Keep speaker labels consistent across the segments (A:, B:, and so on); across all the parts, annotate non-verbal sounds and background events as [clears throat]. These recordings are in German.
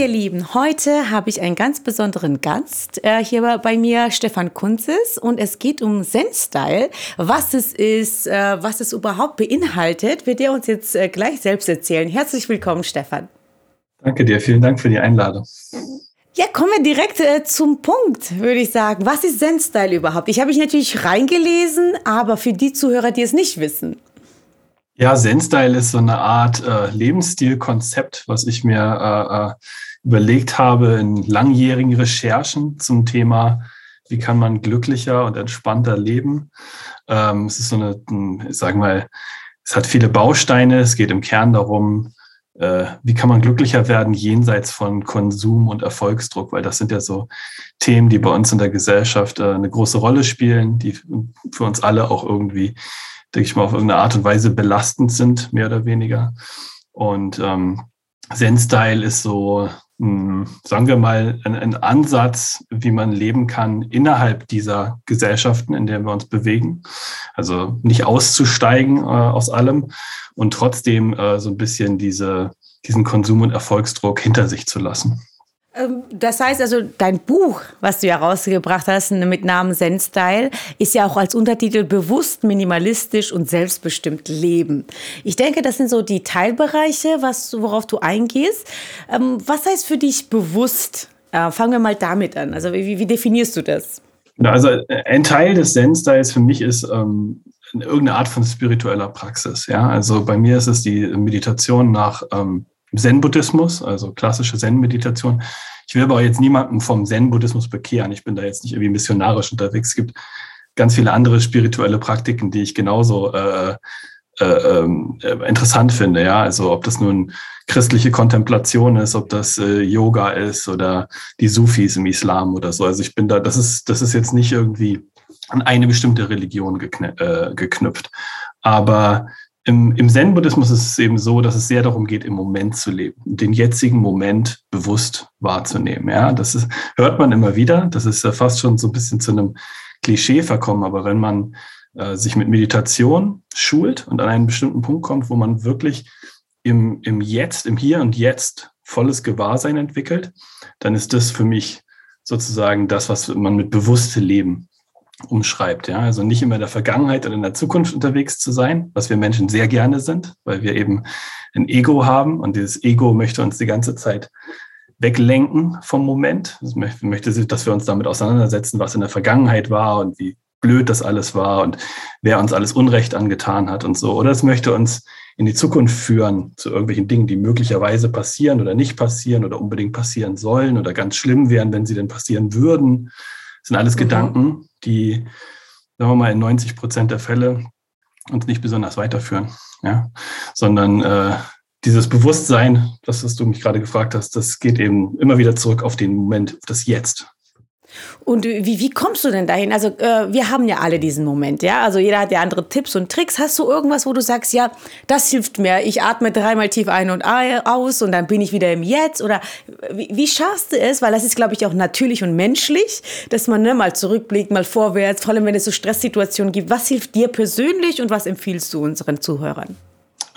A: ihr Lieben, heute habe ich einen ganz besonderen Gast äh, hier bei mir, Stefan Kunzes, und es geht um Zen-Style. Was es ist, äh, was es überhaupt beinhaltet, wird er uns jetzt äh, gleich selbst erzählen. Herzlich willkommen, Stefan.
B: Danke dir, vielen Dank für die Einladung.
A: Ja, kommen wir direkt äh, zum Punkt, würde ich sagen. Was ist Zen-Style überhaupt? Ich habe mich natürlich reingelesen, aber für die Zuhörer, die es nicht wissen.
B: Ja, Zen-Style ist so eine Art äh, Lebensstilkonzept, was ich mir äh, äh, überlegt habe in langjährigen Recherchen zum Thema, wie kann man glücklicher und entspannter leben. Ähm, es ist so eine, ich sag mal, es hat viele Bausteine. Es geht im Kern darum, äh, wie kann man glücklicher werden jenseits von Konsum und Erfolgsdruck, weil das sind ja so Themen, die bei uns in der Gesellschaft äh, eine große Rolle spielen, die für uns alle auch irgendwie denke ich mal, auf irgendeine Art und Weise belastend sind, mehr oder weniger. Und ähm, Zen-Style ist so, sagen wir mal, ein, ein, Ansatz, wie man leben kann innerhalb dieser Gesellschaften, in der wir uns bewegen. Also nicht auszusteigen äh, aus allem und trotzdem äh, so ein bisschen diese, diesen Konsum- und Erfolgsdruck hinter sich zu lassen.
A: Ähm, das heißt also, dein Buch, was du ja rausgebracht hast mit Namen Zen Style, ist ja auch als Untertitel bewusst, minimalistisch und selbstbestimmt leben. Ich denke, das sind so die Teilbereiche, was, worauf du eingehst. Ähm, was heißt für dich bewusst? Äh, fangen wir mal damit an. Also wie, wie definierst du das?
B: Also ein Teil des Zen-Styles für mich ist ähm, irgendeine Art von spiritueller Praxis. Ja, also bei mir ist es die Meditation nach ähm, Zen-Buddhismus, also klassische Zen-Meditation. Ich will aber jetzt niemanden vom Zen-Buddhismus bekehren. Ich bin da jetzt nicht irgendwie missionarisch unterwegs. Es gibt ganz viele andere spirituelle Praktiken, die ich genauso äh, äh, ähm, äh, interessant finde. Ja, also ob das nun christliche Kontemplation ist, ob das äh, Yoga ist oder die Sufis im Islam oder so. Also ich bin da, das ist, das ist jetzt nicht irgendwie an eine bestimmte Religion äh, geknüpft. Aber im, im Zen-Buddhismus ist es eben so, dass es sehr darum geht, im Moment zu leben, den jetzigen Moment bewusst wahrzunehmen. Ja, das ist, hört man immer wieder. Das ist ja fast schon so ein bisschen zu einem Klischee verkommen. Aber wenn man äh, sich mit Meditation schult und an einen bestimmten Punkt kommt, wo man wirklich im, im Jetzt, im Hier und Jetzt volles Gewahrsein entwickelt, dann ist das für mich sozusagen das, was man mit bewusste Leben umschreibt. Ja? Also nicht immer in der Vergangenheit oder in der Zukunft unterwegs zu sein, was wir Menschen sehr gerne sind, weil wir eben ein Ego haben und dieses Ego möchte uns die ganze Zeit weglenken vom Moment. Es möchte, dass wir uns damit auseinandersetzen, was in der Vergangenheit war und wie blöd das alles war und wer uns alles Unrecht angetan hat und so. Oder es möchte uns in die Zukunft führen zu irgendwelchen Dingen, die möglicherweise passieren oder nicht passieren oder unbedingt passieren sollen oder ganz schlimm wären, wenn sie denn passieren würden. Das sind alles mhm. Gedanken, die, sagen wir mal, in 90 Prozent der Fälle uns nicht besonders weiterführen. Ja? Sondern äh, dieses Bewusstsein, das, was du mich gerade gefragt hast, das geht eben immer wieder zurück auf den Moment, auf das Jetzt.
A: Und wie, wie kommst du denn dahin? Also äh, wir haben ja alle diesen Moment, ja. Also jeder hat ja andere Tipps und Tricks. Hast du irgendwas, wo du sagst, ja, das hilft mir. Ich atme dreimal tief ein und aus und dann bin ich wieder im Jetzt? Oder wie, wie schaffst du es? Weil das ist, glaube ich, auch natürlich und menschlich, dass man ne, mal zurückblickt, mal vorwärts, vor allem wenn es so Stresssituationen gibt. Was hilft dir persönlich und was empfiehlst du unseren Zuhörern?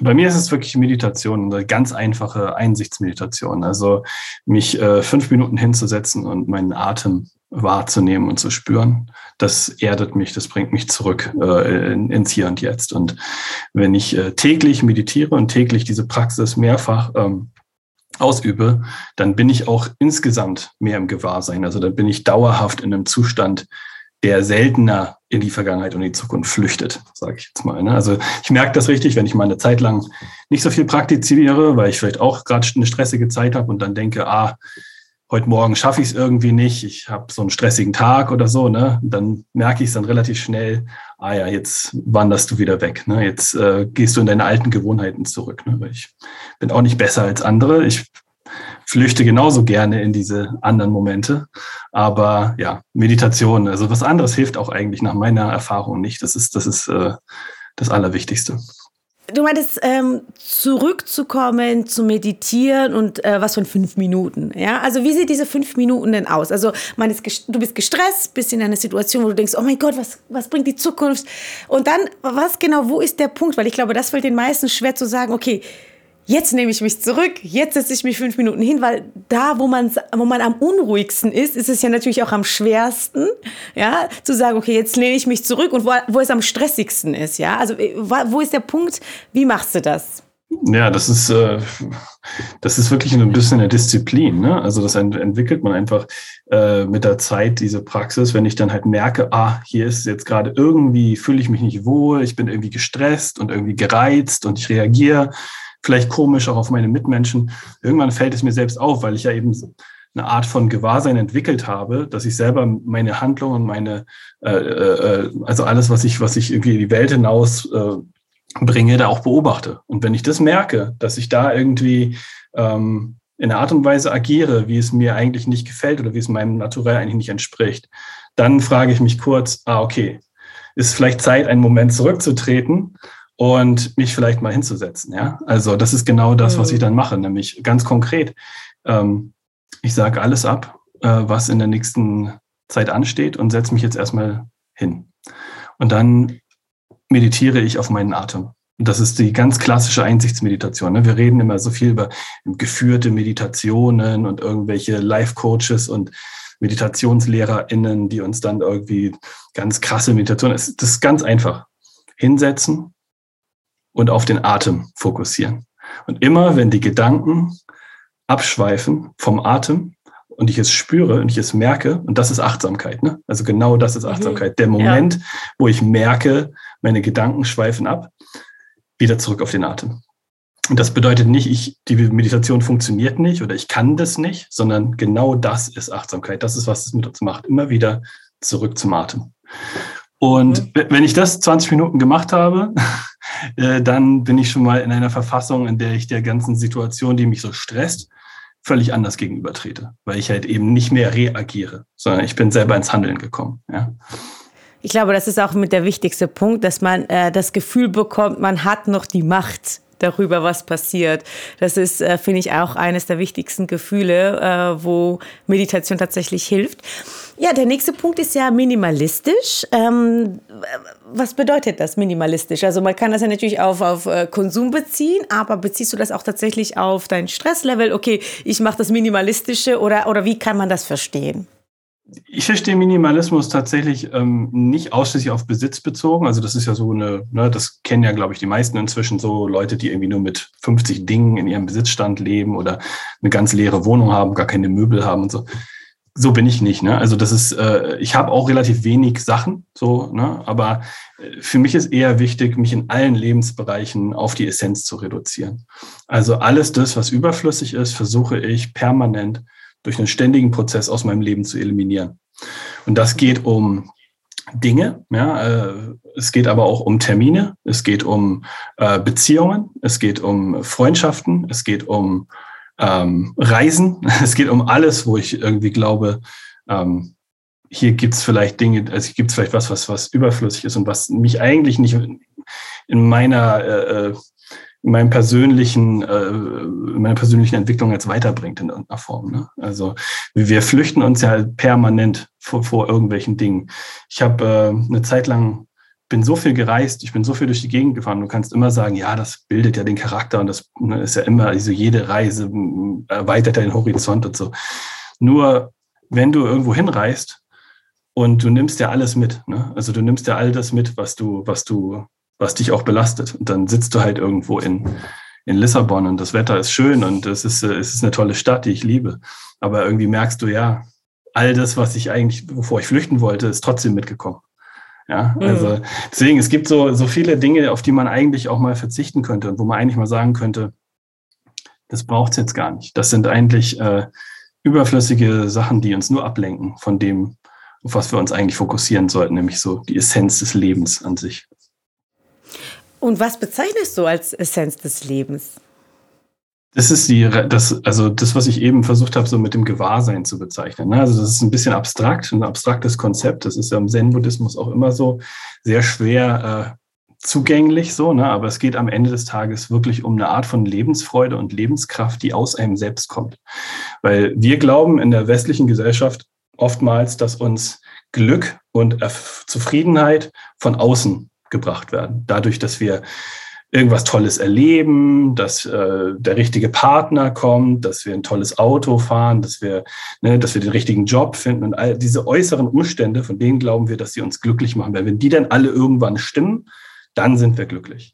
B: Bei mir ist es wirklich Meditation, eine ganz einfache Einsichtsmeditation. Also mich äh, fünf Minuten hinzusetzen und meinen Atem wahrzunehmen und zu spüren. Das erdet mich, das bringt mich zurück äh, in, ins Hier und Jetzt. Und wenn ich äh, täglich meditiere und täglich diese Praxis mehrfach ähm, ausübe, dann bin ich auch insgesamt mehr im Gewahrsein. Also dann bin ich dauerhaft in einem Zustand, der seltener in die Vergangenheit und die Zukunft flüchtet, sage ich jetzt mal. Ne? Also ich merke das richtig, wenn ich mal eine Zeit lang nicht so viel praktiziere, weil ich vielleicht auch gerade eine stressige Zeit habe und dann denke, ah, heute Morgen schaffe ich es irgendwie nicht, ich habe so einen stressigen Tag oder so, ne? dann merke ich es dann relativ schnell, ah ja, jetzt wanderst du wieder weg. Ne? Jetzt äh, gehst du in deine alten Gewohnheiten zurück. Ne? Weil ich bin auch nicht besser als andere. Ich flüchte genauso gerne in diese anderen Momente. Aber ja, Meditation, also was anderes hilft auch eigentlich nach meiner Erfahrung nicht. Das ist, das ist äh, das Allerwichtigste.
A: Du meintest, ähm, zurückzukommen, zu meditieren und äh, was von fünf Minuten. Ja? Also wie sieht diese fünf Minuten denn aus? Also man ist du bist gestresst, bist in einer Situation, wo du denkst, oh mein Gott, was, was bringt die Zukunft? Und dann, was genau, wo ist der Punkt? Weil ich glaube, das fällt den meisten schwer zu sagen, okay, jetzt nehme ich mich zurück, jetzt setze ich mich fünf Minuten hin, weil da, wo man, wo man am unruhigsten ist, ist es ja natürlich auch am schwersten, ja, zu sagen, okay, jetzt lehne ich mich zurück und wo, wo es am stressigsten ist, ja. Also, äh, wo ist der Punkt, wie machst du das?
B: Ja, das ist, äh, das ist wirklich ein bisschen eine Disziplin. Ne? Also das ent entwickelt man einfach äh, mit der Zeit, diese Praxis. Wenn ich dann halt merke, ah, hier ist jetzt gerade irgendwie, fühle ich mich nicht wohl, ich bin irgendwie gestresst und irgendwie gereizt und ich reagiere vielleicht komisch auch auf meine Mitmenschen. Irgendwann fällt es mir selbst auf, weil ich ja eben eine Art von Gewahrsein entwickelt habe, dass ich selber meine Handlungen meine, äh, äh, also alles, was ich, was ich irgendwie in die Welt hinaus äh, bringe, da auch beobachte. Und wenn ich das merke, dass ich da irgendwie ähm, in einer Art und Weise agiere, wie es mir eigentlich nicht gefällt oder wie es meinem Naturell eigentlich nicht entspricht, dann frage ich mich kurz, ah, okay, ist vielleicht Zeit, einen Moment zurückzutreten und mich vielleicht mal hinzusetzen. Ja, also das ist genau das, was ich dann mache, nämlich ganz konkret. Ähm, ich sage alles ab, äh, was in der nächsten Zeit ansteht und setze mich jetzt erstmal hin. Und dann meditiere ich auf meinen Atem. Und das ist die ganz klassische Einsichtsmeditation. Ne? Wir reden immer so viel über geführte Meditationen und irgendwelche Life-Coaches und MeditationslehrerInnen, die uns dann irgendwie ganz krasse Meditationen. Das ist ganz einfach. Hinsetzen und auf den Atem fokussieren. Und immer, wenn die Gedanken abschweifen vom Atem, und ich es spüre und ich es merke, und das ist Achtsamkeit, ne? Also genau das ist mhm. Achtsamkeit. Der Moment, ja. wo ich merke, meine Gedanken schweifen ab, wieder zurück auf den Atem. Und das bedeutet nicht, ich, die Meditation funktioniert nicht oder ich kann das nicht, sondern genau das ist Achtsamkeit. Das ist, was es mit uns macht. Immer wieder zurück zum Atem. Und mhm. wenn ich das 20 Minuten gemacht habe, [laughs] äh, dann bin ich schon mal in einer Verfassung, in der ich der ganzen Situation, die mich so stresst, völlig anders gegenübertrete, weil ich halt eben nicht mehr reagiere, sondern ich bin selber ins Handeln gekommen. Ja.
A: Ich glaube, das ist auch mit der wichtigste Punkt, dass man äh, das Gefühl bekommt, man hat noch die Macht darüber, was passiert. Das ist, äh, finde ich, auch eines der wichtigsten Gefühle, äh, wo Meditation tatsächlich hilft. Ja, der nächste Punkt ist ja minimalistisch. Ähm, was bedeutet das minimalistisch? Also man kann das ja natürlich auf, auf äh, Konsum beziehen, aber beziehst du das auch tatsächlich auf dein Stresslevel? Okay, ich mache das Minimalistische oder, oder wie kann man das verstehen?
B: Ich verstehe Minimalismus tatsächlich ähm, nicht ausschließlich auf Besitz bezogen. Also das ist ja so eine, ne, das kennen ja, glaube ich, die meisten inzwischen so Leute, die irgendwie nur mit 50 Dingen in ihrem Besitzstand leben oder eine ganz leere Wohnung haben, gar keine Möbel haben und so so bin ich nicht. Ne? Also das ist, äh, ich habe auch relativ wenig Sachen, so, ne? aber äh, für mich ist eher wichtig, mich in allen Lebensbereichen auf die Essenz zu reduzieren. Also alles das, was überflüssig ist, versuche ich permanent durch einen ständigen Prozess aus meinem Leben zu eliminieren. Und das geht um Dinge, ja, äh, es geht aber auch um Termine, es geht um äh, Beziehungen, es geht um Freundschaften, es geht um ähm, Reisen. [laughs] Es geht um alles, wo ich irgendwie glaube, ähm, hier gibt es vielleicht Dinge, also gibt es vielleicht was, was, was überflüssig ist und was mich eigentlich nicht in meiner, äh, äh, in meinem persönlichen, äh, in meiner persönlichen Entwicklung jetzt weiterbringt in irgendeiner Form. Ne? Also wir flüchten uns ja permanent vor, vor irgendwelchen Dingen. Ich habe äh, eine Zeit lang bin so viel gereist, ich bin so viel durch die Gegend gefahren. Du kannst immer sagen, ja, das bildet ja den Charakter und das ne, ist ja immer, also jede Reise erweitert ja den Horizont und so. Nur wenn du irgendwo hinreist und du nimmst ja alles mit, ne? also du nimmst ja all das mit, was du, was du, was dich auch belastet. Und dann sitzt du halt irgendwo in, in Lissabon und das Wetter ist schön und es ist, es ist eine tolle Stadt, die ich liebe. Aber irgendwie merkst du, ja, all das, was ich eigentlich, wovor ich flüchten wollte, ist trotzdem mitgekommen. Ja, mhm. also deswegen, es gibt so, so viele Dinge, auf die man eigentlich auch mal verzichten könnte und wo man eigentlich mal sagen könnte, das braucht es jetzt gar nicht. Das sind eigentlich äh, überflüssige Sachen, die uns nur ablenken von dem, auf was wir uns eigentlich fokussieren sollten, nämlich so die Essenz des Lebens an sich.
A: Und was bezeichnest du als Essenz des Lebens?
B: Das ist die, das, also das, was ich eben versucht habe, so mit dem Gewahrsein zu bezeichnen. Ne? Also das ist ein bisschen abstrakt, ein abstraktes Konzept. Das ist ja im Zen-Buddhismus auch immer so sehr schwer äh, zugänglich, so, ne? aber es geht am Ende des Tages wirklich um eine Art von Lebensfreude und Lebenskraft, die aus einem selbst kommt. Weil wir glauben in der westlichen Gesellschaft oftmals, dass uns Glück und Zufriedenheit von außen gebracht werden. Dadurch, dass wir irgendwas Tolles erleben, dass äh, der richtige Partner kommt, dass wir ein tolles Auto fahren, dass wir, ne, dass wir den richtigen Job finden und all diese äußeren Umstände, von denen glauben wir, dass sie uns glücklich machen. Weil wenn die dann alle irgendwann stimmen, dann sind wir glücklich.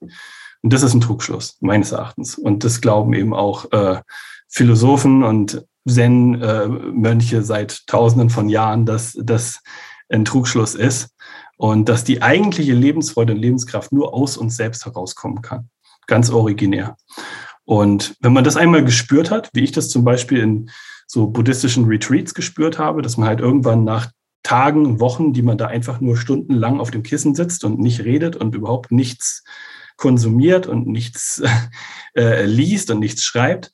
B: Und das ist ein Trugschluss, meines Erachtens. Und das glauben eben auch äh, Philosophen und Zen-Mönche äh, seit Tausenden von Jahren, dass das ein Trugschluss ist und dass die eigentliche Lebensfreude und Lebenskraft nur aus uns selbst herauskommen kann. Ganz originär. Und wenn man das einmal gespürt hat, wie ich das zum Beispiel in so buddhistischen Retreats gespürt habe, dass man halt irgendwann nach Tagen, Wochen, die man da einfach nur stundenlang auf dem Kissen sitzt und nicht redet und überhaupt nichts konsumiert und nichts [laughs] äh, liest und nichts schreibt,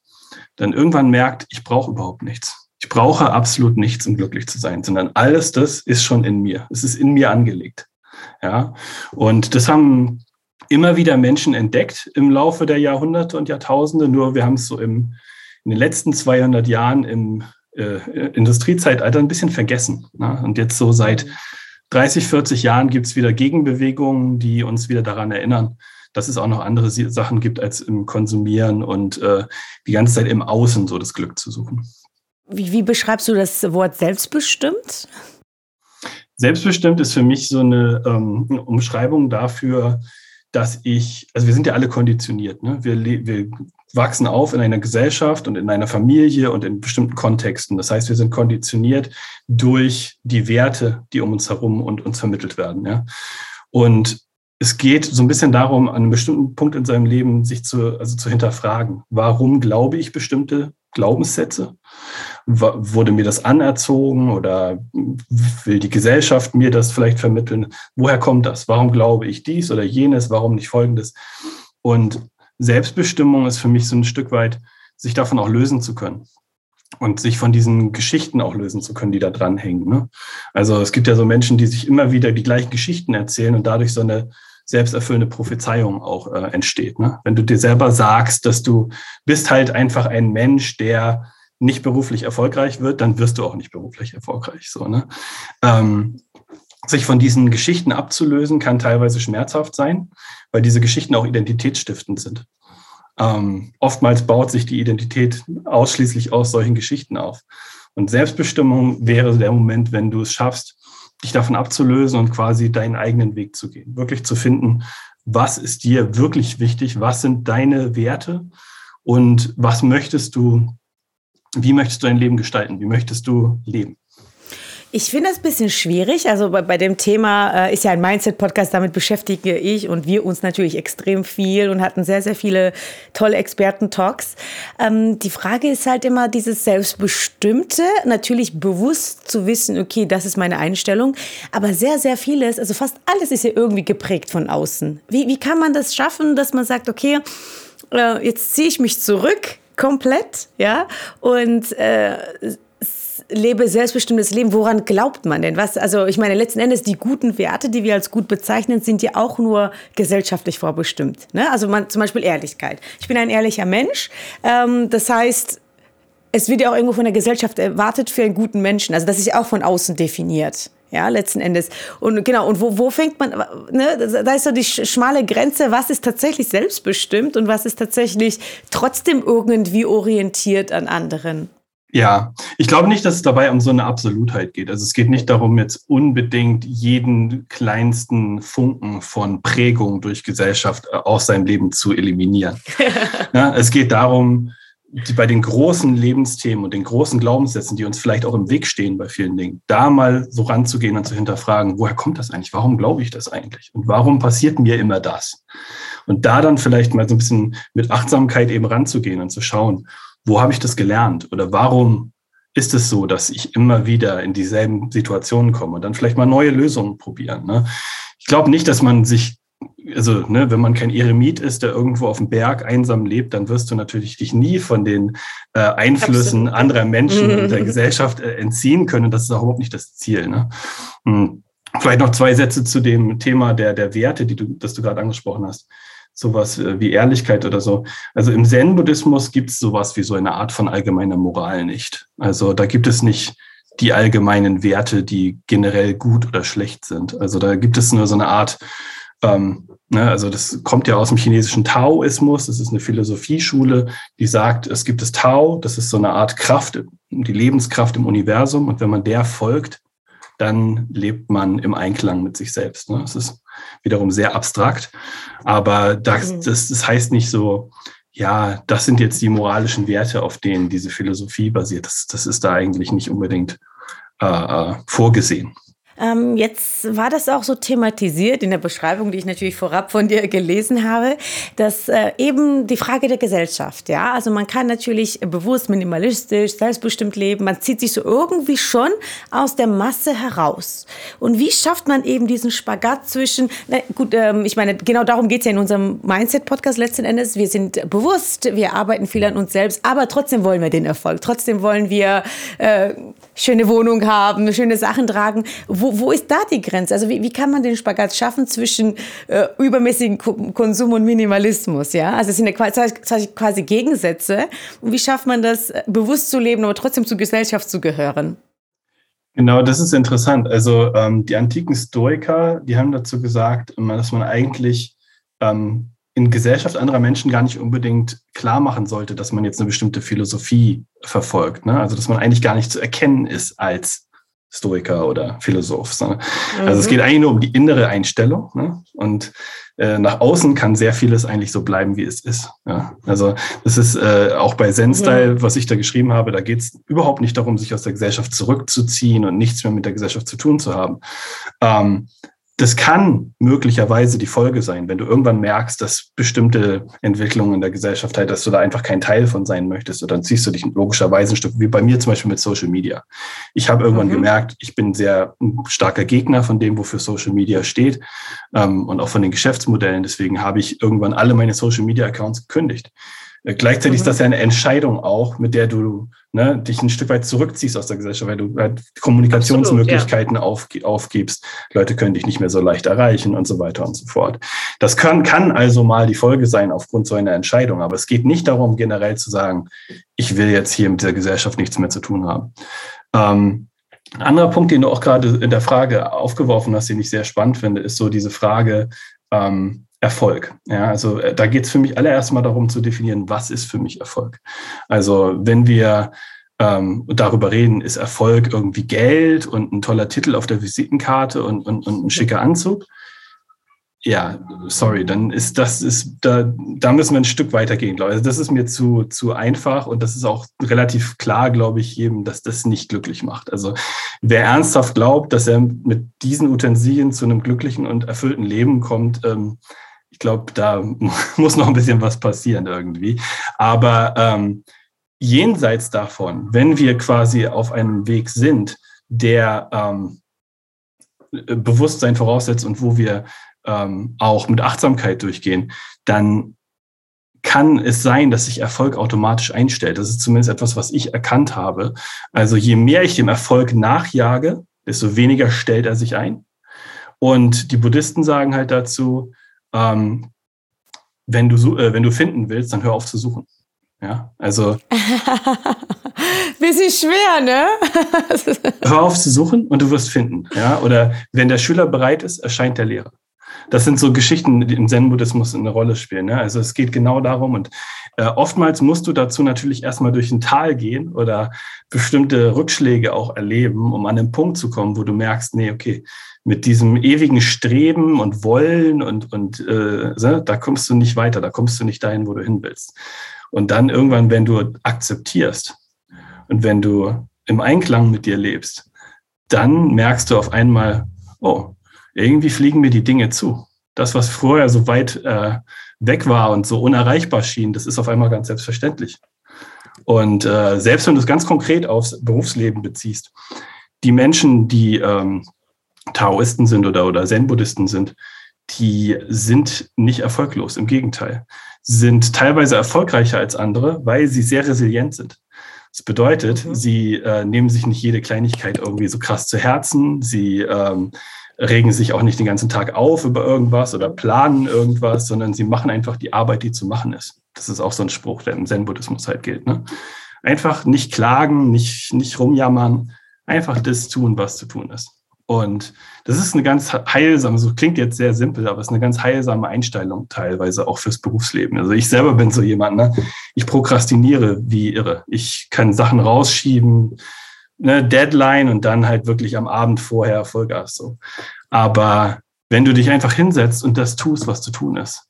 B: dann irgendwann merkt, ich brauche überhaupt nichts. Ich brauche absolut nichts, um glücklich zu sein, sondern alles das ist schon in mir. Es ist in mir angelegt. Ja, und das haben immer wieder Menschen entdeckt im Laufe der Jahrhunderte und Jahrtausende. Nur wir haben es so im, in den letzten 200 Jahren im äh, Industriezeitalter ein bisschen vergessen. Ne? Und jetzt so seit 30, 40 Jahren gibt es wieder Gegenbewegungen, die uns wieder daran erinnern, dass es auch noch andere Sachen gibt als im Konsumieren und äh, die ganze Zeit im Außen so das Glück zu suchen.
A: Wie, wie beschreibst du das Wort selbstbestimmt?
B: Selbstbestimmt ist für mich so eine, ähm, eine Umschreibung dafür, dass ich, also wir sind ja alle konditioniert, ne? wir, wir wachsen auf in einer Gesellschaft und in einer Familie und in bestimmten Kontexten. Das heißt, wir sind konditioniert durch die Werte, die um uns herum und uns vermittelt werden. Ja? Und es geht so ein bisschen darum, an einem bestimmten Punkt in seinem Leben sich zu, also zu hinterfragen. Warum glaube ich bestimmte Glaubenssätze? Wurde mir das anerzogen oder will die Gesellschaft mir das vielleicht vermitteln? Woher kommt das? Warum glaube ich dies oder jenes? Warum nicht folgendes? Und Selbstbestimmung ist für mich so ein Stück weit, sich davon auch lösen zu können und sich von diesen Geschichten auch lösen zu können, die da dranhängen. Ne? Also es gibt ja so Menschen, die sich immer wieder die gleichen Geschichten erzählen und dadurch so eine selbsterfüllende Prophezeiung auch äh, entsteht. Ne? Wenn du dir selber sagst, dass du bist halt einfach ein Mensch, der nicht beruflich erfolgreich wird, dann wirst du auch nicht beruflich erfolgreich. So, ne? Ähm, sich von diesen Geschichten abzulösen, kann teilweise schmerzhaft sein, weil diese Geschichten auch identitätsstiftend sind. Ähm, oftmals baut sich die Identität ausschließlich aus solchen Geschichten auf. Und Selbstbestimmung wäre der Moment, wenn du es schaffst, dich davon abzulösen und quasi deinen eigenen Weg zu gehen. Wirklich zu finden, was ist dir wirklich wichtig, was sind deine Werte und was möchtest du, wie möchtest du dein Leben gestalten, wie möchtest du leben.
A: Ich finde das ein bisschen schwierig. Also bei, bei dem Thema äh, ist ja ein Mindset-Podcast, damit beschäftige ich und wir uns natürlich extrem viel und hatten sehr, sehr viele tolle Experten-Talks. Ähm, die Frage ist halt immer dieses Selbstbestimmte, natürlich bewusst zu wissen, okay, das ist meine Einstellung, aber sehr, sehr vieles, also fast alles ist ja irgendwie geprägt von außen. Wie, wie kann man das schaffen, dass man sagt, okay, äh, jetzt ziehe ich mich zurück, komplett, ja, und äh, lebe selbstbestimmtes Leben. Woran glaubt man denn? Was, also ich meine, letzten Endes die guten Werte, die wir als gut bezeichnen, sind ja auch nur gesellschaftlich vorbestimmt. Ne? Also man, zum Beispiel Ehrlichkeit. Ich bin ein ehrlicher Mensch. Ähm, das heißt, es wird ja auch irgendwo von der Gesellschaft erwartet für einen guten Menschen. Also das ist auch von außen definiert. Ja, letzten Endes. Und genau, und wo, wo fängt man, ne, da ist so die schmale Grenze, was ist tatsächlich selbstbestimmt und was ist tatsächlich trotzdem irgendwie orientiert an anderen.
B: Ja, ich glaube nicht, dass es dabei um so eine Absolutheit geht. Also es geht nicht darum, jetzt unbedingt jeden kleinsten Funken von Prägung durch Gesellschaft äh, aus seinem Leben zu eliminieren. [laughs] ja, es geht darum, bei den großen Lebensthemen und den großen Glaubenssätzen, die uns vielleicht auch im Weg stehen bei vielen Dingen, da mal so ranzugehen und zu hinterfragen, woher kommt das eigentlich? Warum glaube ich das eigentlich? Und warum passiert mir immer das? Und da dann vielleicht mal so ein bisschen mit Achtsamkeit eben ranzugehen und zu schauen, wo habe ich das gelernt oder warum ist es so, dass ich immer wieder in dieselben Situationen komme und dann vielleicht mal neue Lösungen probieren. Ne? Ich glaube nicht, dass man sich, also ne, wenn man kein Eremit ist, der irgendwo auf dem Berg einsam lebt, dann wirst du natürlich dich nie von den äh, Einflüssen Absolut. anderer Menschen in der [laughs] Gesellschaft äh, entziehen können. Das ist auch überhaupt nicht das Ziel. Ne? Hm. Vielleicht noch zwei Sätze zu dem Thema der, der Werte, die du, das du gerade angesprochen hast sowas äh, wie Ehrlichkeit oder so. Also im Zen-Buddhismus gibt es sowas wie so eine Art von allgemeiner Moral nicht. Also da gibt es nicht die allgemeinen Werte, die generell gut oder schlecht sind. Also da gibt es nur so eine Art ähm, ne, also das kommt ja aus dem chinesischen Taoismus. Das ist eine Philosophieschule, die sagt, es gibt das Tao, das ist so eine Art Kraft, die Lebenskraft im Universum. Und wenn man der folgt, dann lebt man im Einklang mit sich selbst. Ne? Das ist wiederum sehr abstrakt, aber das, mhm. das, das heißt nicht so, ja, das sind jetzt die moralischen Werte, auf denen diese Philosophie basiert. Das, das ist da eigentlich nicht unbedingt äh, äh vorgesehen.
A: Ähm, jetzt war das auch so thematisiert in der Beschreibung, die ich natürlich vorab von dir gelesen habe, dass äh, eben die Frage der Gesellschaft, ja, also man kann natürlich bewusst minimalistisch, selbstbestimmt leben, man zieht sich so irgendwie schon aus der Masse heraus. Und wie schafft man eben diesen Spagat zwischen, na, gut, ähm, ich meine, genau darum geht es ja in unserem Mindset-Podcast letzten Endes, wir sind bewusst, wir arbeiten viel an uns selbst, aber trotzdem wollen wir den Erfolg, trotzdem wollen wir äh, schöne Wohnung haben, schöne Sachen tragen. Wo, wo ist da die Grenze? Also wie, wie kann man den Spagat schaffen zwischen äh, übermäßigen Konsum und Minimalismus? Ja, also es sind ja quasi, quasi Gegensätze. Und wie schafft man das, bewusst zu leben, aber trotzdem zur Gesellschaft zu gehören?
B: Genau, das ist interessant. Also ähm, die antiken Stoiker, die haben dazu gesagt, dass man eigentlich ähm, in Gesellschaft anderer Menschen gar nicht unbedingt klar machen sollte, dass man jetzt eine bestimmte Philosophie verfolgt. Ne? Also dass man eigentlich gar nicht zu erkennen ist als Stoiker oder Philosoph. Mhm. Also es mhm. geht eigentlich nur um die innere Einstellung. Ne? Und äh, nach außen kann sehr vieles eigentlich so bleiben, wie es ist. Ja? Also das ist äh, auch bei Zen-Style, mhm. was ich da geschrieben habe, da geht es überhaupt nicht darum, sich aus der Gesellschaft zurückzuziehen und nichts mehr mit der Gesellschaft zu tun zu haben. Ähm, das kann möglicherweise die Folge sein, wenn du irgendwann merkst, dass bestimmte Entwicklungen in der Gesellschaft halt, dass du da einfach kein Teil von sein möchtest. Und dann ziehst du dich logischerweise ein Stück, wie bei mir zum Beispiel mit Social Media. Ich habe irgendwann mhm. gemerkt, ich bin sehr starker Gegner von dem, wofür Social Media steht ähm, und auch von den Geschäftsmodellen. Deswegen habe ich irgendwann alle meine Social Media Accounts gekündigt. Äh, gleichzeitig mhm. ist das ja eine Entscheidung auch, mit der du ne, dich ein Stück weit zurückziehst aus der Gesellschaft, weil du halt Kommunikationsmöglichkeiten Absolut, ja. aufgibst. Leute können dich nicht mehr so leicht erreichen und so weiter und so fort. Das kann, kann also mal die Folge sein aufgrund so einer Entscheidung. Aber es geht nicht darum, generell zu sagen, ich will jetzt hier mit der Gesellschaft nichts mehr zu tun haben. Ähm, ein anderer Punkt, den du auch gerade in der Frage aufgeworfen hast, den ich sehr spannend finde, ist so diese Frage, ähm, Erfolg. Ja, also äh, da geht es für mich allererst mal darum zu definieren, was ist für mich Erfolg. Also wenn wir ähm, darüber reden, ist Erfolg irgendwie Geld und ein toller Titel auf der Visitenkarte und, und, und ein schicker Anzug. Ja, sorry, dann ist das ist da, da müssen wir ein Stück weitergehen, glaube ich. Also das ist mir zu, zu einfach und das ist auch relativ klar, glaube ich, jedem, dass das nicht glücklich macht. Also wer ernsthaft glaubt, dass er mit diesen Utensilien zu einem glücklichen und erfüllten Leben kommt, ähm, ich glaube, da [laughs] muss noch ein bisschen was passieren irgendwie. Aber ähm, jenseits davon, wenn wir quasi auf einem Weg sind, der ähm, Bewusstsein voraussetzt und wo wir ähm, auch mit Achtsamkeit durchgehen, dann kann es sein, dass sich Erfolg automatisch einstellt. Das ist zumindest etwas, was ich erkannt habe. Also je mehr ich dem Erfolg nachjage, desto weniger stellt er sich ein. Und die Buddhisten sagen halt dazu, ähm, wenn, du, äh, wenn du finden willst, dann hör auf zu suchen. Ja, also. [laughs]
A: Bisschen schwer, ne? [laughs]
B: hör auf zu suchen und du wirst finden. Ja, oder wenn der Schüler bereit ist, erscheint der Lehrer. Das sind so Geschichten, die im Zen-Buddhismus eine Rolle spielen. Ne? Also es geht genau darum und äh, oftmals musst du dazu natürlich erstmal durch ein Tal gehen oder bestimmte Rückschläge auch erleben, um an den Punkt zu kommen, wo du merkst, nee, okay, mit diesem ewigen Streben und Wollen und, und äh, da kommst du nicht weiter, da kommst du nicht dahin, wo du hin willst. Und dann irgendwann, wenn du akzeptierst und wenn du im Einklang mit dir lebst, dann merkst du auf einmal, oh, irgendwie fliegen mir die Dinge zu. Das, was vorher so weit äh, weg war und so unerreichbar schien, das ist auf einmal ganz selbstverständlich. Und äh, selbst wenn du es ganz konkret aufs Berufsleben beziehst, die Menschen, die ähm, Taoisten sind oder, oder Zen-Buddhisten sind, die sind nicht erfolglos. Im Gegenteil, sind teilweise erfolgreicher als andere, weil sie sehr resilient sind. Das bedeutet, mhm. sie äh, nehmen sich nicht jede Kleinigkeit irgendwie so krass zu Herzen. Sie ähm, regen sich auch nicht den ganzen Tag auf über irgendwas oder planen irgendwas, sondern sie machen einfach die Arbeit, die zu machen ist. Das ist auch so ein Spruch, der im Zen-Buddhismus halt gilt. Ne? Einfach nicht klagen, nicht, nicht rumjammern, einfach das tun, was zu tun ist. Und das ist eine ganz heilsame, so klingt jetzt sehr simpel, aber es ist eine ganz heilsame Einstellung teilweise auch fürs Berufsleben. Also ich selber bin so jemand, ne? ich prokrastiniere wie irre. Ich kann Sachen rausschieben, ne, Deadline und dann halt wirklich am Abend vorher Vollgas so. Aber wenn du dich einfach hinsetzt und das tust, was zu tun ist,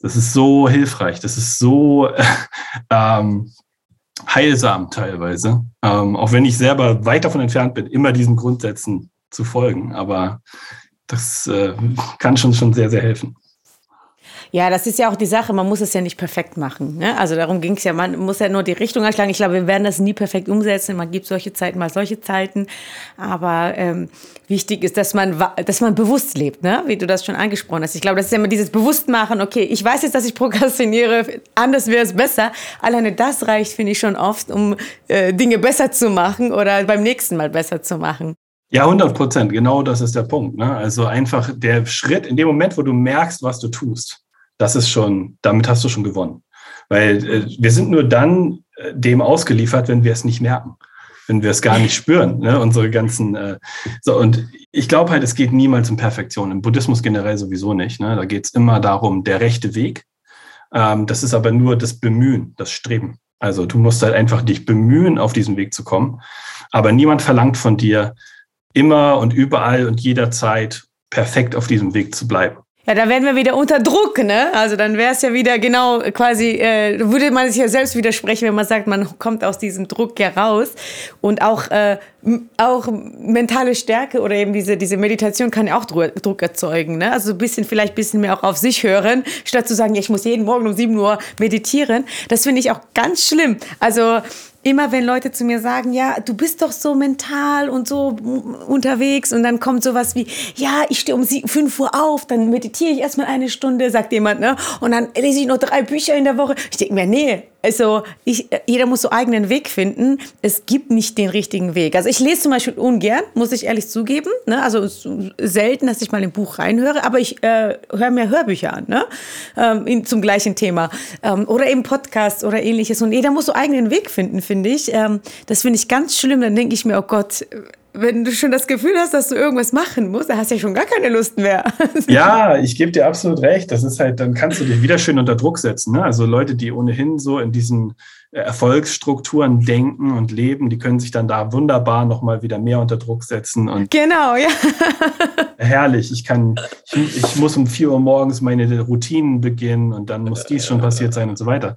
B: das ist so hilfreich, das ist so [laughs] ähm, heilsam teilweise. Ähm, auch wenn ich selber weit davon entfernt bin, immer diesen Grundsätzen zu folgen. Aber das äh, kann schon, schon sehr, sehr helfen.
A: Ja, das ist ja auch die Sache, man muss es ja nicht perfekt machen. Ne? Also darum ging es ja, man muss ja nur die Richtung einschlagen. Ich glaube, wir werden das nie perfekt umsetzen. Man gibt solche Zeiten mal solche Zeiten. Aber ähm, wichtig ist, dass man, dass man bewusst lebt, ne? wie du das schon angesprochen hast. Ich glaube, das ist ja immer dieses Bewusstmachen, okay, ich weiß jetzt, dass ich prokrastiniere, anders wäre es besser. Alleine das reicht, finde ich, schon oft, um äh, Dinge besser zu machen oder beim nächsten Mal besser zu machen.
B: Ja, 100 Prozent. Genau das ist der Punkt. Ne? Also einfach der Schritt in dem Moment, wo du merkst, was du tust das ist schon, damit hast du schon gewonnen. Weil äh, wir sind nur dann äh, dem ausgeliefert, wenn wir es nicht merken, wenn wir es gar nicht spüren. Ne? Unsere ganzen, äh, so und ich glaube halt, es geht niemals um Perfektion. Im Buddhismus generell sowieso nicht. Ne? Da geht es immer darum, der rechte Weg. Ähm, das ist aber nur das Bemühen, das Streben. Also du musst halt einfach dich bemühen, auf diesen Weg zu kommen. Aber niemand verlangt von dir, immer und überall und jederzeit perfekt auf diesem Weg zu bleiben.
A: Ja, da werden wir wieder unter Druck, ne? Also dann wäre es ja wieder genau quasi, äh, würde man sich ja selbst widersprechen, wenn man sagt, man kommt aus diesem Druck heraus. Und auch, äh, auch mentale Stärke oder eben diese, diese Meditation kann ja auch Druck erzeugen, ne? Also ein bisschen, vielleicht ein bisschen mehr auch auf sich hören, statt zu sagen, ja, ich muss jeden Morgen um 7 Uhr meditieren. Das finde ich auch ganz schlimm. Also immer wenn Leute zu mir sagen, ja, du bist doch so mental und so unterwegs und dann kommt sowas wie, ja, ich stehe um 5 Uhr auf, dann meditiere ich erstmal eine Stunde, sagt jemand, ne? Und dann lese ich noch drei Bücher in der Woche. Ich denke mir, nee, also ich, jeder muss so eigenen Weg finden. Es gibt nicht den richtigen Weg. Also ich lese zum Beispiel ungern, muss ich ehrlich zugeben. Ne? Also selten, dass ich mal ein Buch reinhöre, aber ich äh, höre mir Hörbücher an, ne? Ähm, zum gleichen Thema. Ähm, oder eben Podcasts oder ähnliches. Und jeder muss so eigenen Weg finden, finde ich. Ähm, das finde ich ganz schlimm. Dann denke ich mir, oh Gott, wenn du schon das Gefühl hast, dass du irgendwas machen musst, dann hast du ja schon gar keine Lust mehr. [laughs]
B: ja, ich gebe dir absolut recht. Das ist halt, dann kannst du dich wieder schön unter Druck setzen. Ne? Also Leute, die ohnehin so in diesen äh, Erfolgsstrukturen denken und leben, die können sich dann da wunderbar nochmal wieder mehr unter Druck setzen. Und
A: genau, ja. [laughs]
B: herrlich. Ich kann, ich, ich muss um vier Uhr morgens meine Routinen beginnen und dann muss dies schon passiert sein und so weiter.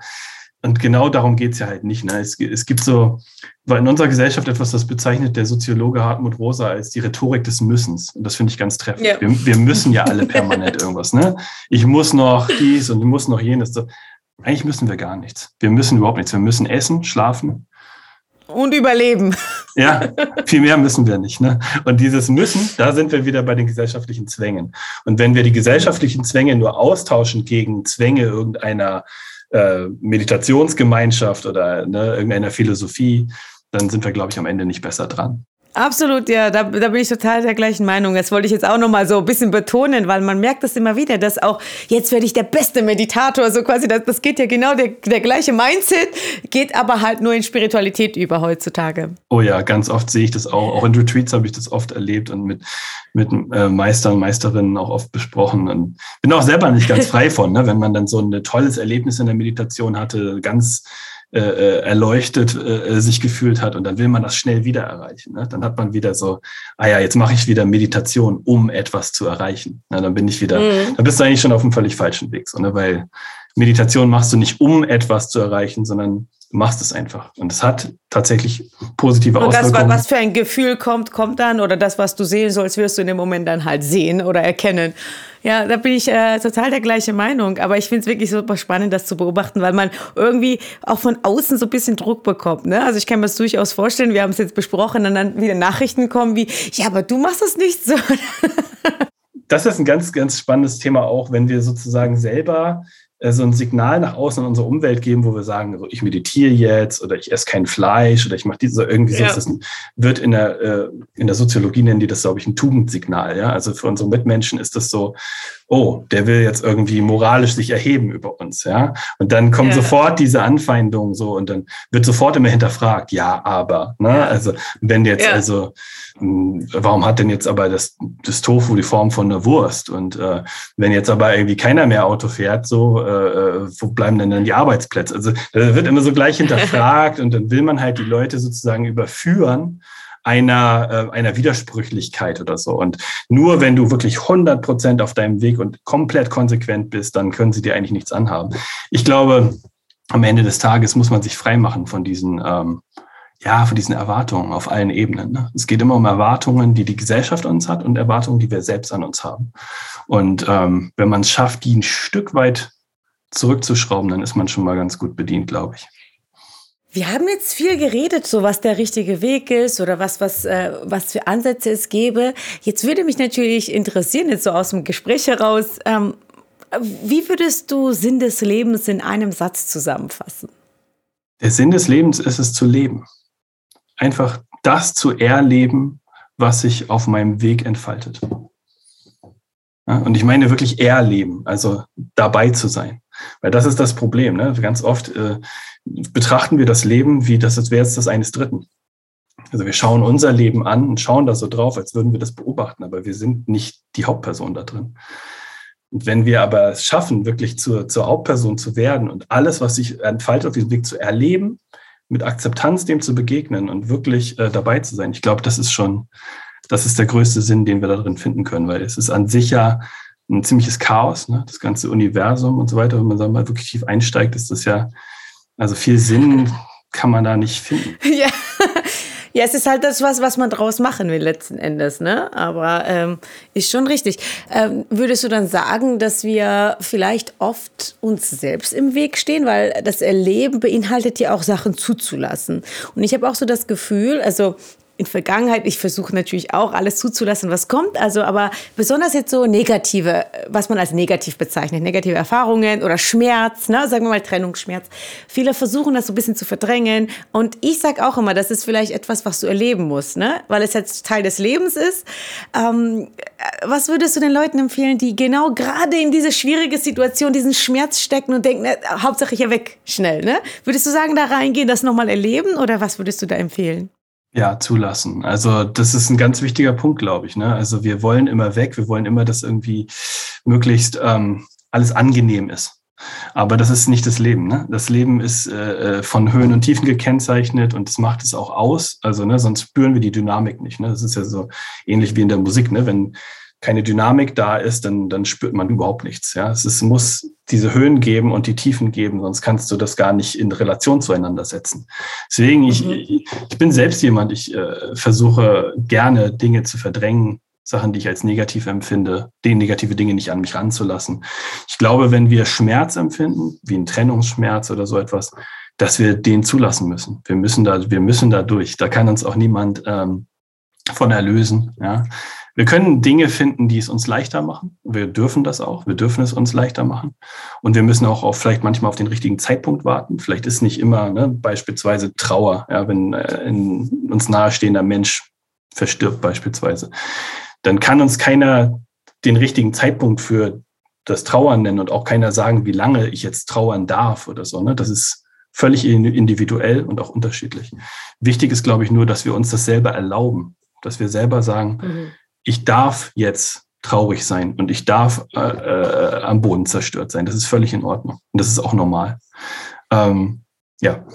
B: Und genau darum geht es ja halt nicht. Ne? Es, es, gibt so, weil in unserer Gesellschaft etwas, das bezeichnet der Soziologe Hartmut Rosa als die Rhetorik des Müssens. Und das finde ich ganz treffend. Ja. Wir, wir, müssen ja alle permanent [laughs] irgendwas. Ne? Ich muss noch dies und ich muss noch jenes. Eigentlich müssen wir gar nichts. Wir müssen überhaupt nichts. Wir müssen essen, schlafen.
A: Und überleben.
B: Ja, [laughs] viel mehr müssen wir nicht. Ne? Und dieses Müssen, da sind wir wieder bei den gesellschaftlichen Zwängen. Und wenn wir die gesellschaftlichen Zwänge nur austauschen gegen Zwänge irgendeiner äh, Meditationsgemeinschaft oder ne, irgendeiner Philosophie, dann sind wir, glaube ich, am Ende nicht besser dran.
A: Absolut, ja, da, da bin ich total der gleichen Meinung. Das wollte ich jetzt auch nochmal so ein bisschen betonen, weil man merkt das immer wieder, dass auch jetzt werde ich der beste Meditator, so quasi, das, das geht ja genau der, der gleiche Mindset, geht aber halt nur in Spiritualität über heutzutage.
B: Oh ja, ganz oft sehe ich das auch. Auch in Retreats habe ich das oft erlebt und mit, mit äh, Meistern und Meisterinnen auch oft besprochen. Und bin auch selber nicht ganz [laughs] frei von, ne? wenn man dann so ein tolles Erlebnis in der Meditation hatte, ganz äh, äh, erleuchtet äh, sich gefühlt hat und dann will man das schnell wieder erreichen. Ne? Dann hat man wieder so, ah ja, jetzt mache ich wieder Meditation, um etwas zu erreichen. Na, dann bin ich wieder, mhm. dann bist du eigentlich schon auf einem völlig falschen Weg, so, ne? weil Meditation machst du nicht, um etwas zu erreichen, sondern du machst es einfach. Und es hat tatsächlich positive und Auswirkungen.
A: Und das, was für ein Gefühl kommt, kommt dann oder das, was du sehen sollst, wirst du in dem Moment dann halt sehen oder erkennen. Ja, da bin ich äh, total der gleichen Meinung. Aber ich finde es wirklich super spannend, das zu beobachten, weil man irgendwie auch von außen so ein bisschen Druck bekommt. Ne? Also ich kann mir das durchaus vorstellen, wir haben es jetzt besprochen und dann wieder Nachrichten kommen wie, ja, aber du machst das nicht so.
B: das ist ein ganz, ganz spannendes Thema auch, wenn wir sozusagen selber so ein Signal nach außen in unsere Umwelt geben, wo wir sagen, also ich meditiere jetzt oder ich esse kein Fleisch oder ich mache diese irgendwie ja. so. Das wird in der, äh, in der Soziologie nennen die das, glaube ich, ein Tugendsignal. Ja? Also für unsere Mitmenschen ist das so, oh, der will jetzt irgendwie moralisch sich erheben über uns, ja. Und dann kommt ja. sofort diese Anfeindung so und dann wird sofort immer hinterfragt, ja, aber, ne? Ja. Also wenn jetzt ja. also hm, warum hat denn jetzt aber das, das Tofu die Form von einer Wurst? Und äh, wenn jetzt aber irgendwie keiner mehr Auto fährt, so, äh, äh wo bleiben denn dann die Arbeitsplätze? Also da wird immer so gleich [laughs] hinterfragt und dann will man halt die Leute sozusagen überführen einer, äh, einer Widersprüchlichkeit oder so. Und nur wenn du wirklich 100 Prozent auf deinem Weg und komplett konsequent bist, dann können sie dir eigentlich nichts anhaben. Ich glaube, am Ende des Tages muss man sich freimachen von diesen ähm, ja, von diesen Erwartungen auf allen Ebenen. Ne? Es geht immer um Erwartungen, die die Gesellschaft an uns hat und Erwartungen, die wir selbst an uns haben. Und ähm, wenn man es schafft, die ein Stück weit zurückzuschrauben, dann ist man schon mal ganz gut bedient, glaube ich.
A: Wir haben jetzt viel geredet, so was der richtige Weg ist oder was, was, äh, was für Ansätze es gäbe. Jetzt würde mich natürlich interessieren, jetzt so aus dem Gespräch heraus, ähm, wie würdest du Sinn des Lebens in einem Satz zusammenfassen?
B: Der Sinn des Lebens ist es zu leben einfach das zu erleben, was sich auf meinem Weg entfaltet. Ja, und ich meine wirklich erleben, also dabei zu sein. Weil das ist das Problem. Ne? Ganz oft äh, betrachten wir das Leben wie das wäre jetzt das eines Dritten. Also wir schauen unser Leben an und schauen da so drauf, als würden wir das beobachten, aber wir sind nicht die Hauptperson da drin. Und wenn wir aber es schaffen, wirklich zur, zur Hauptperson zu werden und alles, was sich entfaltet auf diesem Weg zu erleben, mit Akzeptanz dem zu begegnen und wirklich äh, dabei zu sein. Ich glaube, das ist schon, das ist der größte Sinn, den wir da drin finden können, weil es ist an sich ja ein ziemliches Chaos, ne? das ganze Universum und so weiter. Wenn man da mal wirklich tief einsteigt, ist das ja, also viel Sinn kann man da nicht finden. [laughs]
A: Ja. Ja, es ist halt das, was, was man draus machen will letzten Endes, ne? Aber ähm, ist schon richtig. Ähm, würdest du dann sagen, dass wir vielleicht oft uns selbst im Weg stehen, weil das Erleben beinhaltet ja auch Sachen zuzulassen. Und ich habe auch so das Gefühl, also in Vergangenheit, ich versuche natürlich auch alles zuzulassen, was kommt, also aber besonders jetzt so negative, was man als negativ bezeichnet, negative Erfahrungen oder Schmerz, ne, sagen wir mal Trennungsschmerz. Viele versuchen das so ein bisschen zu verdrängen und ich sage auch immer, das ist vielleicht etwas, was du erleben musst, ne, weil es jetzt Teil des Lebens ist. Ähm, was würdest du den Leuten empfehlen, die genau gerade in diese schwierige Situation, diesen Schmerz stecken und denken, ne, Hauptsache hier weg, schnell, ne? Würdest du sagen, da reingehen, das nochmal erleben oder was würdest du da empfehlen?
B: Ja, zulassen. Also das ist ein ganz wichtiger Punkt, glaube ich. Ne? Also wir wollen immer weg, wir wollen immer, dass irgendwie möglichst ähm, alles angenehm ist. Aber das ist nicht das Leben. Ne? Das Leben ist äh, äh von Höhen und Tiefen gekennzeichnet und das macht es auch aus. Also ne, sonst spüren wir die Dynamik nicht. Ne? Das ist ja so ähnlich wie in der Musik. Ne? Wenn keine Dynamik da ist, dann, dann spürt man überhaupt nichts. Ja? Es ist, muss diese Höhen geben und die Tiefen geben, sonst kannst du das gar nicht in Relation zueinander setzen. Deswegen, mhm. ich, ich bin selbst jemand, ich äh, versuche gerne Dinge zu verdrängen, Sachen, die ich als negativ empfinde, die negative Dinge nicht an mich ranzulassen. Ich glaube, wenn wir Schmerz empfinden, wie ein Trennungsschmerz oder so etwas, dass wir den zulassen müssen. Wir müssen da, wir müssen da durch. Da kann uns auch niemand ähm, von erlösen. Ja. Wir können Dinge finden, die es uns leichter machen. Wir dürfen das auch. Wir dürfen es uns leichter machen. Und wir müssen auch auf, vielleicht manchmal auf den richtigen Zeitpunkt warten. Vielleicht ist nicht immer ne, beispielsweise Trauer, ja, wenn äh, ein uns nahestehender Mensch verstirbt beispielsweise. Dann kann uns keiner den richtigen Zeitpunkt für das Trauern nennen und auch keiner sagen, wie lange ich jetzt trauern darf oder so. Ne? Das ist völlig individuell und auch unterschiedlich. Wichtig ist, glaube ich, nur, dass wir uns das selber erlauben, dass wir selber sagen, mhm ich darf jetzt traurig sein und ich darf äh, äh, am Boden zerstört sein. Das ist völlig in Ordnung. Und das ist auch normal. Ähm, ja,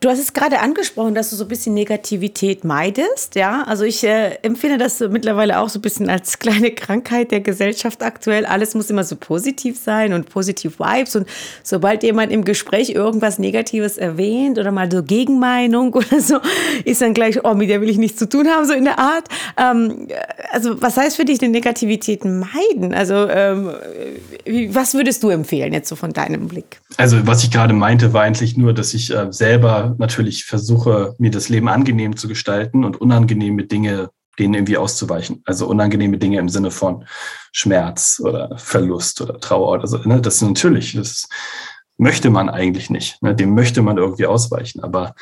A: Du hast es gerade angesprochen, dass du so ein bisschen Negativität meidest, ja. Also ich äh, empfinde das mittlerweile auch so ein bisschen als [laughs] kleine Krankheit der Gesellschaft aktuell. Alles muss immer so positiv sein und positiv Vibes. Und sobald jemand im Gespräch irgendwas Negatives erwähnt oder mal so Gegenmeinung [laughs] oder so, ist dann gleich, oh, mit der will ich nichts zu tun haben, so in der Art. Ähm, also was heißt für dich denn Negativität meiden? Also ähm, was würdest du empfehlen jetzt so von deinem Blick?
B: Also was ich gerade meinte, war eigentlich nur, dass ich äh, selber natürlich versuche, mir das Leben angenehm zu gestalten und unangenehme Dinge denen irgendwie auszuweichen. Also unangenehme Dinge im Sinne von Schmerz oder Verlust oder Trauer oder so. Ne? Das natürlich, das möchte man eigentlich nicht. Ne? Dem möchte man irgendwie ausweichen. Aber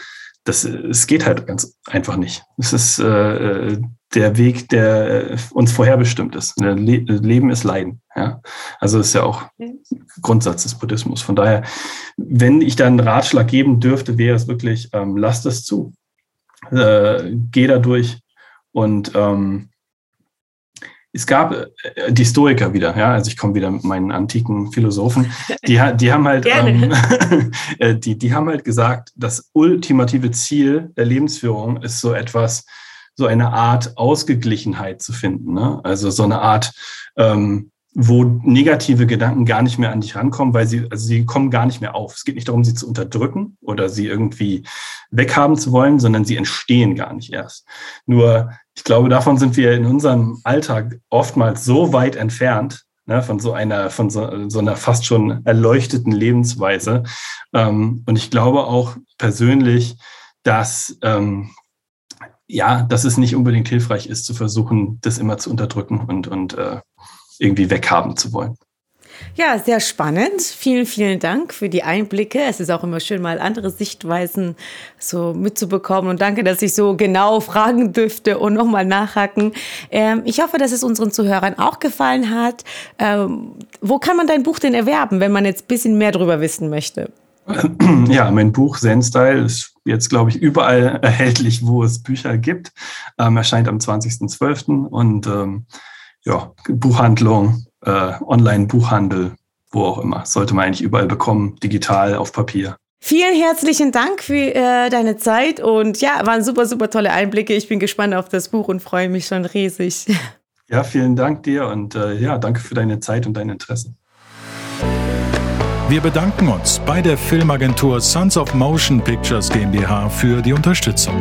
B: das, es geht halt ganz einfach nicht. Es ist äh, der Weg, der uns vorherbestimmt ist. Leben ist Leiden. Ja? Also ist ja auch Grundsatz des Buddhismus. Von daher, wenn ich da einen Ratschlag geben dürfte, wäre es wirklich, ähm, lasst es zu. Äh, geh da durch und ähm, es gab äh, die Stoiker wieder, ja, also ich komme wieder mit meinen antiken Philosophen, [laughs] die, die haben halt, ähm, [laughs] äh, die, die haben halt gesagt, das ultimative Ziel der Lebensführung ist so etwas, so eine Art Ausgeglichenheit zu finden, ne? also so eine Art ähm, wo negative Gedanken gar nicht mehr an dich rankommen, weil sie, also sie kommen gar nicht mehr auf. Es geht nicht darum, sie zu unterdrücken oder sie irgendwie weghaben zu wollen, sondern sie entstehen gar nicht erst. Nur, ich glaube, davon sind wir in unserem Alltag oftmals so weit entfernt, ne, von so einer, von so, so einer fast schon erleuchteten Lebensweise. Ähm, und ich glaube auch persönlich, dass, ähm, ja, dass es nicht unbedingt hilfreich ist, zu versuchen, das immer zu unterdrücken und, und äh, irgendwie weghaben zu wollen.
A: Ja, sehr spannend. Vielen, vielen Dank für die Einblicke. Es ist auch immer schön, mal andere Sichtweisen so mitzubekommen. Und danke, dass ich so genau fragen dürfte und nochmal nachhaken. Ähm, ich hoffe, dass es unseren Zuhörern auch gefallen hat. Ähm, wo kann man dein Buch denn erwerben, wenn man jetzt ein bisschen mehr darüber wissen möchte? [clears throat]
B: Ja, mein Buch Zen Style ist jetzt, glaube ich, überall [laughs] erhältlich, wo es Bücher gibt. Ähm, erscheint am 20.12. und ähm, ja, Buchhandlung, äh, Online-Buchhandel, wo auch immer. Sollte man eigentlich überall bekommen, digital, auf Papier.
A: Vielen herzlichen Dank für äh, deine Zeit und ja, waren super, super tolle Einblicke. Ich bin gespannt auf das Buch und freue mich schon riesig. [laughs]
B: Ja, vielen Dank dir und äh, ja, danke für deine Zeit und dein Interesse.
C: Wir bedanken uns bei der Filmagentur Sons of Motion Pictures GmbH für die Unterstützung.